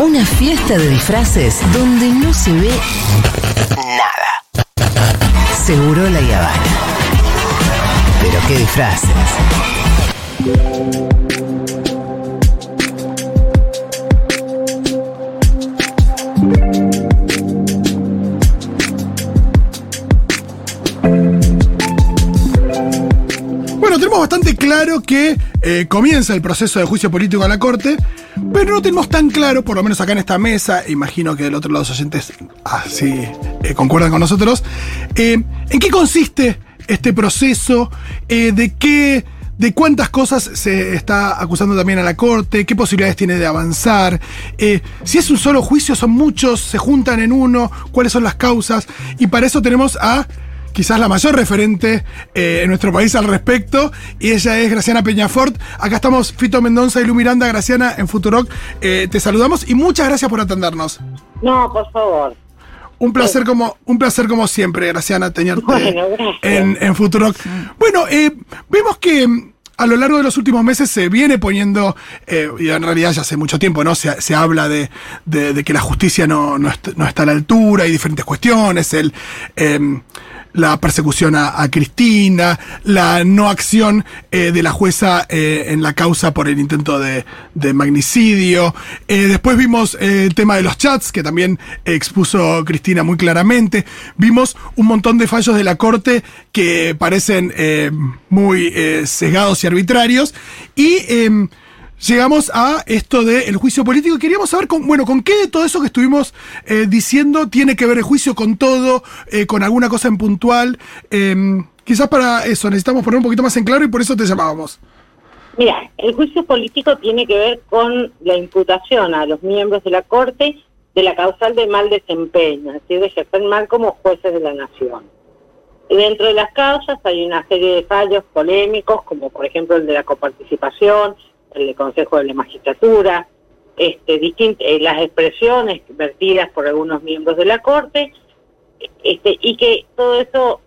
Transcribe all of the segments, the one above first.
Una fiesta de disfraces donde no se ve nada. Seguro la Yavana. Pero qué disfraces. Bueno, tenemos bastante claro que eh, comienza el proceso de juicio político a la Corte, pero no tenemos tan claro, por lo menos acá en esta mesa, imagino que del otro lado los oyentes así concuerdan con nosotros, eh, en qué consiste este proceso, eh, de qué de cuántas cosas se está acusando también a la Corte, qué posibilidades tiene de avanzar, eh, si es un solo juicio, son muchos, se juntan en uno, cuáles son las causas, y para eso tenemos a quizás la mayor referente eh, en nuestro país al respecto, y ella es Graciana Peñafort. Acá estamos Fito Mendoza y Lu Miranda, Graciana, en Futuroc. Eh, te saludamos y muchas gracias por atendernos. No, por favor. Un placer como, un placer como siempre, Graciana, tenerte en, en Futuroc. Bueno, eh, vemos que a lo largo de los últimos meses se viene poniendo, y en realidad ya hace mucho tiempo, ¿no? Se, habla de, que la justicia no, no, está a la altura, hay diferentes cuestiones, el la persecución a, Cristina, la no acción eh, de la jueza eh, en la causa por el intento de, magnicidio. Eh, después vimos el tema de los chats, que también expuso Cristina muy claramente. Vimos un montón de fallos de la Corte que parecen muy sesgados y arbitrarios. Y em, llegamos a esto del juicio político queríamos saber, con, bueno, con qué de todo eso que estuvimos eh, diciendo tiene que ver el juicio con todo, eh, con alguna cosa en puntual. Em, quizás para eso necesitamos poner un poquito más en claro y por eso te llamábamos. Mira, el juicio político tiene que ver con la imputación a los miembros de la Corte de la causal de mal desempeño, es decir, de ejercer mal como jueces de la nación. dentro de las causas hay una serie de fallos polémicos, como por ejemplo el de la coparticipación, el Consejo de la Magistratura, este, eh, las expresiones vertidas por algunos miembros de la Corte, este, y que todo eso,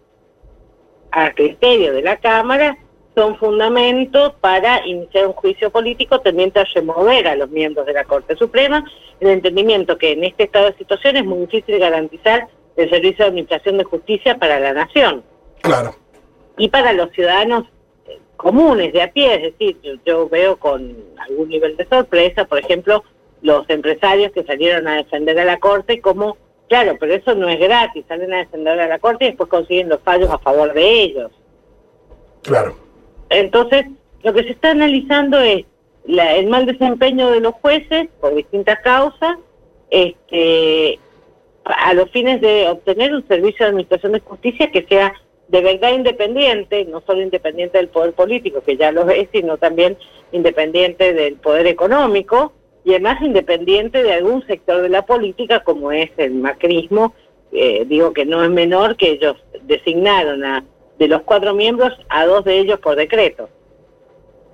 a criterio de la Cámara, son fundamentos para iniciar un juicio político tendiente a remover a los miembros de la Corte Suprema, el entendimiento que en este estado de situación es muy difícil garantizar el servicio de administración de justicia para la nación. Claro. Y para los ciudadanos comunes, de a pie, es decir, yo, veo con algún nivel de sorpresa, por ejemplo, los empresarios que salieron a defender a la Corte como, claro, pero eso no es gratis, salen a defender a la Corte y después consiguen los fallos a favor de ellos. Claro. Entonces, lo que se está analizando es el mal desempeño de los jueces por distintas causas, este, a los fines de obtener un servicio de administración de justicia que sea de verdad independiente, no solo independiente del poder político, que ya lo es, sino también independiente del poder económico y además independiente de algún sector de la política como es el macrismo. Eh, digo que no es menor que ellos designaron a de los cuatro miembros a dos de ellos por decreto.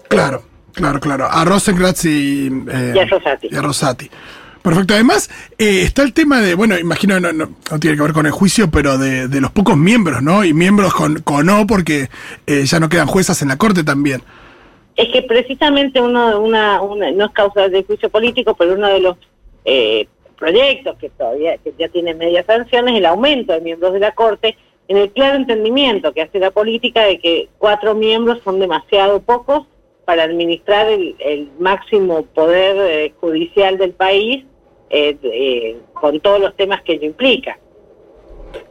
Claro, claro, claro. A Rosenkrantz y, eh, y a Rosati. Y a Rosati. Perfecto. Además, eh, está el tema de, bueno, imagino, no, no, tiene que ver con el juicio, pero de, los pocos miembros, ¿no? Y miembros con, con O, porque eh, ya no quedan juezas en la Corte también. Es que precisamente uno, una, una no es causa de juicio político, pero uno de los eh, proyectos que todavía que ya tiene medias sanciones es el aumento de miembros de la Corte, en el claro entendimiento que hace la política de que cuatro miembros son demasiado pocos para administrar el, el máximo poder judicial del país eh, eh, con todos los temas que ello implica.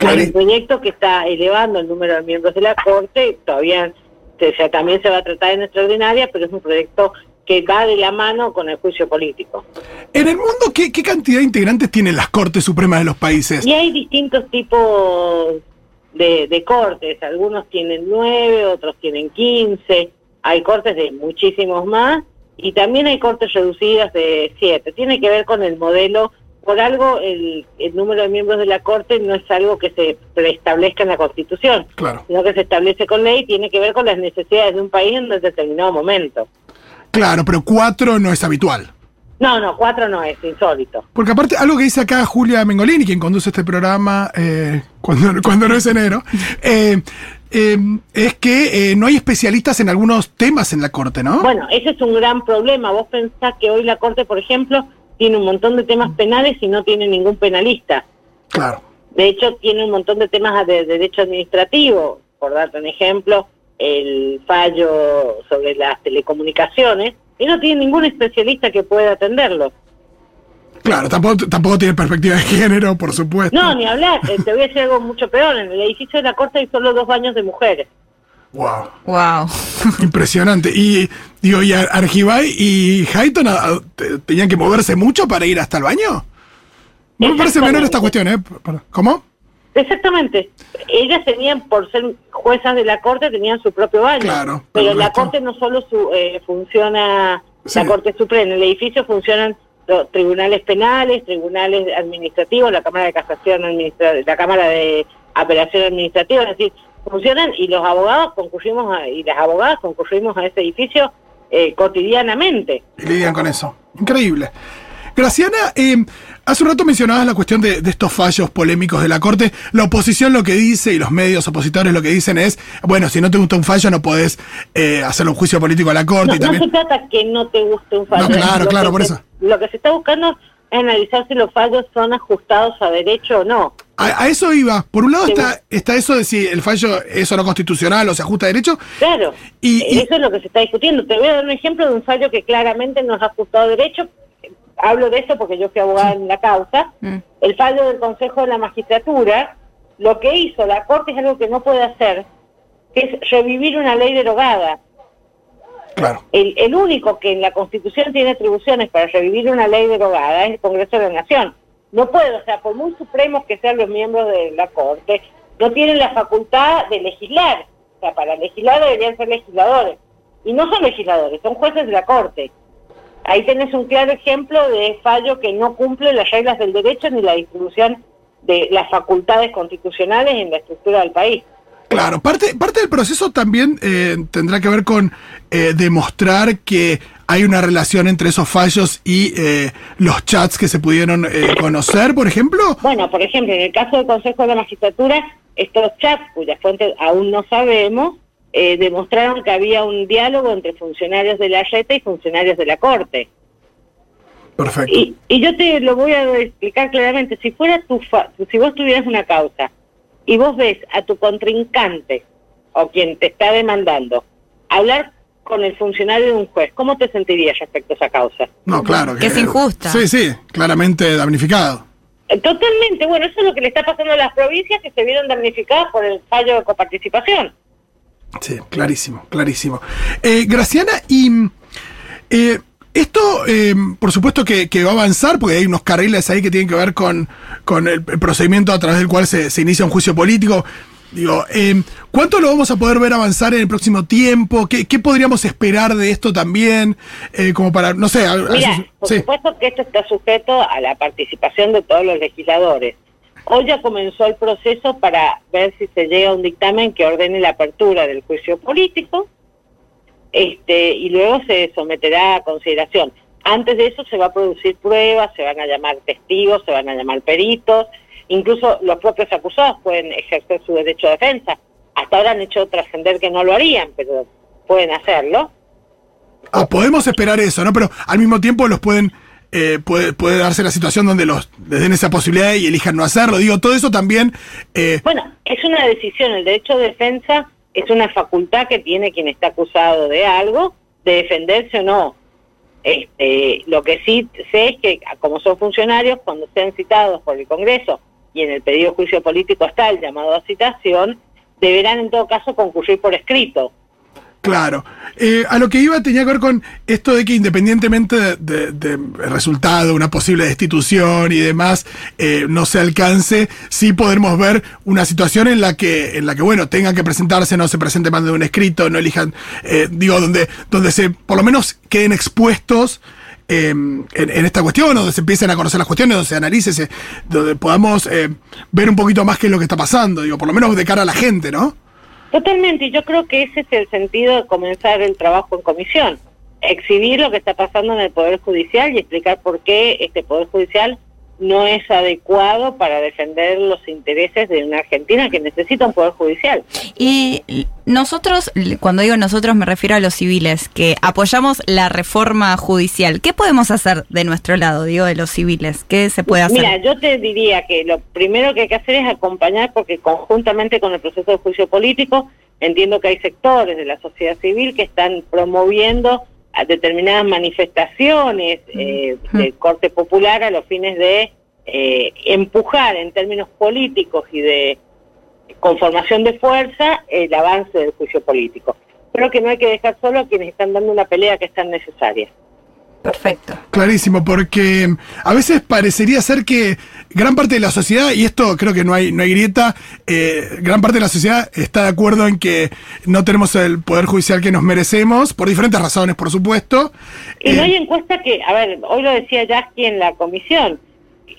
Hay un proyecto que está elevando el número de miembros de la Corte, todavía se, también se va a tratar en extraordinaria, pero es un proyecto que va de la mano con el juicio político. En el mundo, ¿qué, qué cantidad de integrantes tienen las Cortes Supremas de los países? Y hay distintos tipos de, de cortes, algunos tienen nueve, otros tienen quince, hay cortes de muchísimos más, y también hay cortes reducidas de siete. Tiene que ver con el modelo, por algo el, número de miembros de la Corte no es algo que se preestablezca en la Constitución, claro. sino que se establece con ley, tiene que ver con las necesidades de un país en un determinado momento. Claro, pero cuatro no es habitual. No, no, cuatro no es, insólito. Porque aparte, algo que dice acá Julia Mengolini, quien conduce este programa eh, cuando, cuando no es enero, eh, eh, es que no hay especialistas en algunos temas en la Corte, ¿no? Bueno, ese es un gran problema. Vos pensás que hoy la Corte, por ejemplo, tiene un montón de temas penales y no tiene ningún penalista. Claro. De hecho, tiene un montón de temas de derecho administrativo. Por darte un ejemplo, el fallo sobre las telecomunicaciones, y no tiene ningún especialista que pueda atenderlo. Claro, tampoco, tampoco tiene perspectiva de género, por supuesto. No, ni hablar. Eh, te voy a decir algo mucho peor. En el edificio de la Corte hay solo dos baños de mujeres. Wow. Wow. Impresionante. Y digo, ¿y Argibay y Hayton tenían que moverse mucho para ir hasta el baño? Me parece menor esta cuestión, ¿eh? ¿Cómo? Exactamente. Ellas tenían, por ser juezas de la Corte, tenían su propio baño. Claro. Pero la Corte no solo su, eh, funciona, la Corte Suprema, en el edificio funcionan los tribunales penales, tribunales administrativos, la Cámara de Casación administrativa, la Cámara de Apelación Administrativa, es decir, funcionan y los abogados concurrimos y las abogadas concurrimos a ese edificio eh, cotidianamente. Y lidian con eso. Increíble. Graciana, eh, hace un rato mencionabas la cuestión de, estos fallos polémicos de la Corte. La oposición lo que dice y los medios opositores lo que dicen es, bueno, si no te gusta un fallo no podés eh, hacer un juicio político a la Corte. No, y también... no se trata que no te guste un fallo. No, claro, claro, por eso. Lo que se está buscando es analizar si los fallos son ajustados a derecho o no. A, eso iba. Por un lado está, está eso de si el fallo es o no constitucional o se ajusta a derecho. Claro. Y, eso es lo que se está discutiendo. Te voy a dar un ejemplo de un fallo que claramente no es ajustado a derecho, hablo de eso porque yo fui abogada en la causa, mm. el fallo del Consejo de la Magistratura, lo que hizo la Corte es algo que no puede hacer, que es revivir una ley derogada. Claro. El, el único que en la Constitución tiene atribuciones para revivir una ley derogada es el Congreso de la Nación. No puede, o sea, por muy supremos que sean los miembros de la Corte, no tienen la facultad de legislar. O sea, para legislar deberían ser legisladores. Y no son legisladores, son jueces de la Corte. Ahí tenés un claro ejemplo de fallo que no cumple las reglas del derecho ni la distribución de las facultades constitucionales en la estructura del país. Claro, parte, parte del proceso también eh, tendrá que ver con eh, demostrar que hay una relación entre esos fallos y eh, los chats que se pudieron conocer, por ejemplo. Bueno, por ejemplo, en el caso del Consejo de la Magistratura, estos chats, cuyas fuentes aún no sabemos, eh, demostraron que había un diálogo entre funcionarios de la RETA y funcionarios de la Corte. Perfecto. Y, yo te lo voy a explicar claramente. Si fuera tu si vos tuvieras una causa y vos ves a tu contrincante o quien te está demandando hablar con el funcionario de un juez, ¿cómo te sentirías respecto a esa causa? No, claro. Que, es injusta. Sí, sí, claramente damnificado. Totalmente. Bueno, eso es lo que le está pasando a las provincias que se vieron damnificadas por el fallo de coparticipación. Sí, clarísimo, clarísimo. Eh, Graciana, y eh, esto, eh, por supuesto que, va a avanzar, porque hay unos carriles ahí que tienen que ver con, con el, procedimiento a través del cual se, inicia un juicio político. Digo, ¿cuánto lo vamos a poder ver avanzar en el próximo tiempo? ¿Qué, podríamos esperar de esto también? como para, no sé. Mira, por supuesto que esto está sujeto a la participación de todos los legisladores. Hoy ya comenzó el proceso para ver si se llega a un dictamen que ordene la apertura del juicio político este, y luego se someterá a consideración. Antes de eso se va a producir pruebas, se van a llamar testigos, se van a llamar peritos, incluso los propios acusados pueden ejercer su derecho de defensa. Hasta ahora han hecho trascender que no lo harían, pero pueden hacerlo. Ah, podemos esperar eso, ¿no? Pero al mismo tiempo los pueden eh, puede, puede darse la situación donde los les den esa posibilidad y elijan no hacerlo. Digo, todo eso también... Eh, bueno, es una decisión. El derecho de defensa es una facultad que tiene quien está acusado de algo, de defenderse o no. Este, lo que sí sé es que, como son funcionarios, cuando sean citados por el Congreso y en el pedido de juicio político está el llamado a citación, deberán en todo caso concurrir por escrito. Claro. Eh, a lo que iba tenía que ver con esto de que independientemente del de, resultado, una posible destitución y demás, eh, no se alcance, sí podemos ver una situación en la que, en la que bueno, tengan que presentarse, no se presente más de un escrito, no elijan, eh, digo, donde, donde se, por lo menos queden expuestos en, esta cuestión, donde se empiecen a conocer las cuestiones, donde se analice, donde podamos ver un poquito más qué es lo que está pasando, digo, por lo menos de cara a la gente, ¿no? Totalmente, y yo creo que ese es el sentido de comenzar el trabajo en comisión, exhibir lo que está pasando en el Poder Judicial y explicar por qué este Poder Judicial no es adecuado para defender los intereses de una Argentina que necesita un poder judicial. Y nosotros, cuando digo nosotros me refiero a los civiles, que apoyamos la reforma judicial. ¿Qué podemos hacer de nuestro lado, digo, de los civiles? ¿Qué se puede hacer? Mira, yo te diría que lo primero que hay que hacer es acompañar porque conjuntamente con el proceso de juicio político, entiendo que hay sectores de la sociedad civil que están promoviendo a determinadas manifestaciones eh, de corte popular a los fines de eh, empujar en términos políticos y de conformación de fuerza el avance del juicio político. Creo que no hay que dejar solo a quienes están dando una pelea que es tan necesaria. Perfecto. Clarísimo, porque a veces parecería ser que gran parte de la sociedad, y esto creo que no hay, no hay grieta, eh, gran parte de la sociedad está de acuerdo en que no tenemos el poder judicial que nos merecemos, por diferentes razones, por supuesto. Y no hay eh, encuesta que, a ver, hoy lo decía Jackie en la comisión,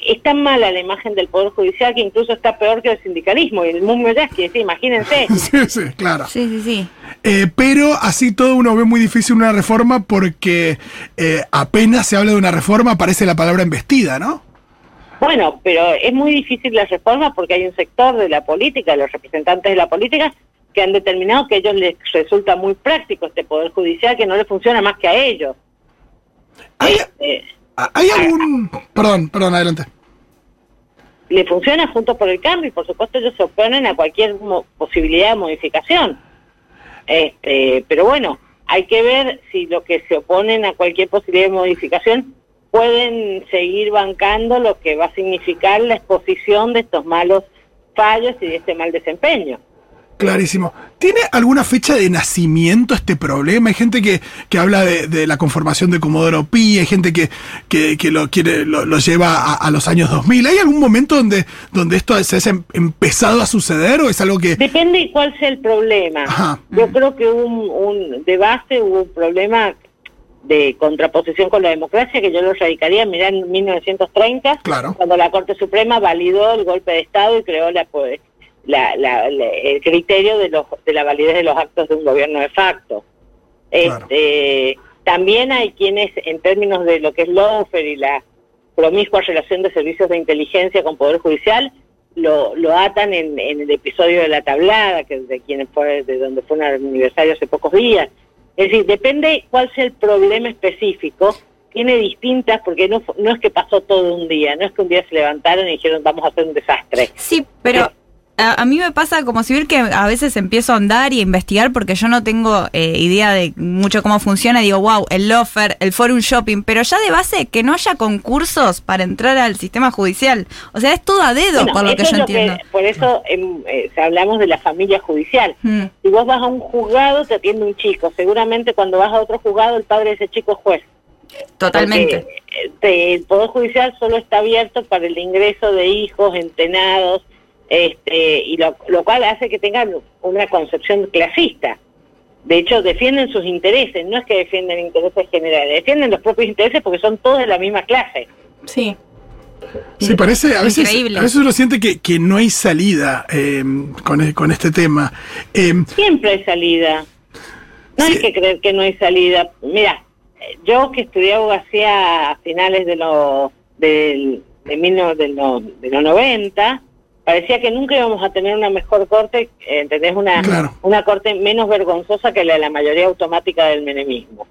es tan mala la imagen del Poder Judicial que incluso está peor que el sindicalismo y el mundo Yasky, sí, imagínense. sí, sí, claro. Sí, sí, sí. Eh, pero así todo uno ve muy difícil una reforma porque eh, apenas se habla de una reforma aparece la palabra embestida, ¿no? Bueno, pero es muy difícil la reforma porque hay un sector de la política, los representantes de la política, que han determinado que a ellos les resulta muy práctico este Poder Judicial, que no le funciona más que a ellos. ¿Hay, este, ¿hay algún...? Perdón, perdón, adelante le funciona junto por el cambio y por supuesto ellos se oponen a cualquier posibilidad de modificación. Este, pero bueno, hay que ver si los que se oponen a cualquier posibilidad de modificación pueden seguir bancando lo que va a significar la exposición de estos malos fallos y de este mal desempeño. Clarísimo. ¿Tiene alguna fecha de nacimiento este problema? Hay gente que, que habla de, la conformación de Comodoro Pi, hay gente que, que, lo quiere lo, lleva a, los años 2000. ¿Hay algún momento donde, donde esto se ha empezado a suceder o es algo que...? Depende de cuál sea el problema. Yo creo que un, un, de base hubo un problema de contraposición con la democracia que yo lo radicaría, mirá, en 1930, claro. cuando la Corte Suprema validó el golpe de Estado y creó la la, el criterio de, los, de la validez de los actos de un gobierno de facto. Este, también hay quienes, en términos de lo que es Lofer y la promiscua relación de servicios de inteligencia con Poder Judicial, lo, lo atan en, el episodio de la tablada, que de quienes fue, de donde fue un aniversario hace pocos días. Es decir, depende cuál sea el problema específico, tiene distintas, porque no, no es que pasó todo un día, no es que un día se levantaron y dijeron vamos a hacer un desastre. Sí, pero a, mí me pasa como civil que a veces empiezo a andar y a investigar porque yo no tengo eh, idea de mucho cómo funciona. Digo, wow, el offer, el forum shopping, pero ya de base que no haya concursos para entrar al sistema judicial. O sea, es todo a dedo, por lo que yo entiendo. por eso eh, hablamos de la familia judicial. Mm. Si vos vas a un juzgado, te atiende un chico. Seguramente cuando vas a otro juzgado, el padre de ese chico es juez. Totalmente. Eh, el Poder Judicial solo está abierto para el ingreso de hijos, entenados este, y lo, cual hace que tengan una concepción clasista. De hecho, defienden sus intereses, no es que defienden intereses generales, defienden los propios intereses porque son todos de la misma clase. Sí. Sí, parece, a veces, a veces uno siente que, que no hay salida eh, con, con, este tema. Eh, Siempre hay salida. No hay que creer que no hay salida. Mira, yo que estudié abogacía a finales de los de, de, de, los, de los 90, parecía que nunca íbamos a tener una mejor corte, ¿entendés? Una, una corte menos vergonzosa que la de la mayoría automática del menemismo.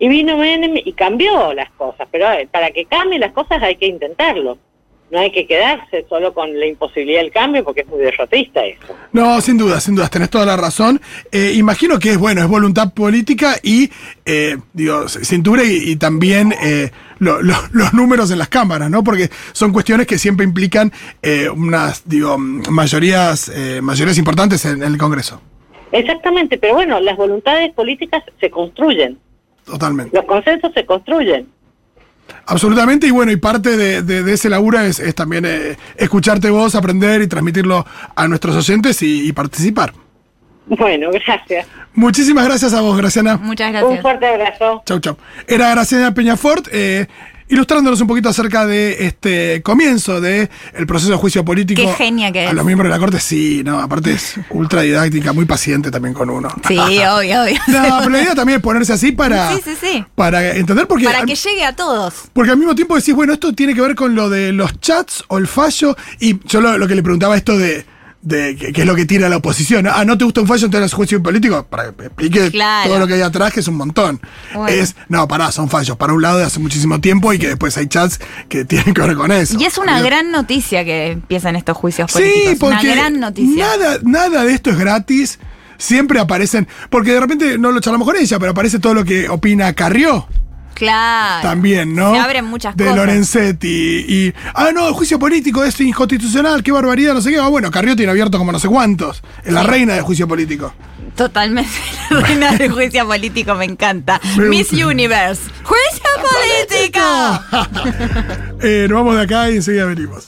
Y vino Menem y cambió las cosas, pero para que cambien las cosas hay que intentarlo no hay que quedarse solo con la imposibilidad del cambio porque es muy derrotista eso. No, sin duda, sin duda, tenés toda la razón. Eh, imagino que es bueno, es voluntad política y, eh, digo, cintura y, también eh, los números en las cámaras, ¿no? Porque son cuestiones que siempre implican eh, unas, digo, mayorías, mayorías importantes en el Congreso. Exactamente, pero bueno, las voluntades políticas se construyen. Totalmente. Los consensos se construyen. Absolutamente, y bueno, y parte de, ese laburo es, también eh, escucharte vos, aprender y transmitirlo a nuestros oyentes y, participar. Bueno, gracias. Muchísimas gracias a vos, Graciana. Muchas gracias. Un fuerte abrazo. Chau, chau. Era Graciana Peñafort. Eh, ilustrándonos un poquito acerca de este comienzo de el proceso de juicio político. Qué genia que A es. los miembros de la corte, sí, no, aparte es ultra didáctica, muy paciente también con uno. Sí, obvio, obvio. No, pero la idea también es ponerse así para, Sí, sí, sí. para entender, porque, Para al- que llegue a todos. porque al mismo tiempo decís, bueno, esto tiene que ver con lo de los chats o el fallo, y yo lo, lo que le preguntaba esto de, de qué qué es lo que tira la oposición. Ah, ¿no te gusta un fallo entonces es juicio político? Para que explique Claro. todo lo que hay atrás, que es un montón. Bueno. Es, no, pará, son fallos para un lado de hace muchísimo tiempo y que después hay chats que tienen que ver con eso. Y es una gran noticia que empiezan estos juicios políticos. Sí, porque una gran noticia. Nada, nada de esto es gratis. Siempre aparecen, porque de repente no lo charlamos con ella, pero aparece todo lo que opina Carrió Claro. también, ¿no? Se abren muchas de cosas. Lorenzetti y ah no, el juicio político es inconstitucional, qué barbaridad, no sé qué. Ah, bueno, Carrió tiene abierto como no sé cuántos. Es la reina del juicio político. Totalmente. La reina del juicio político me encanta. Miss. Universe. ¡Juicio político! Eh, nos vamos de acá y enseguida venimos.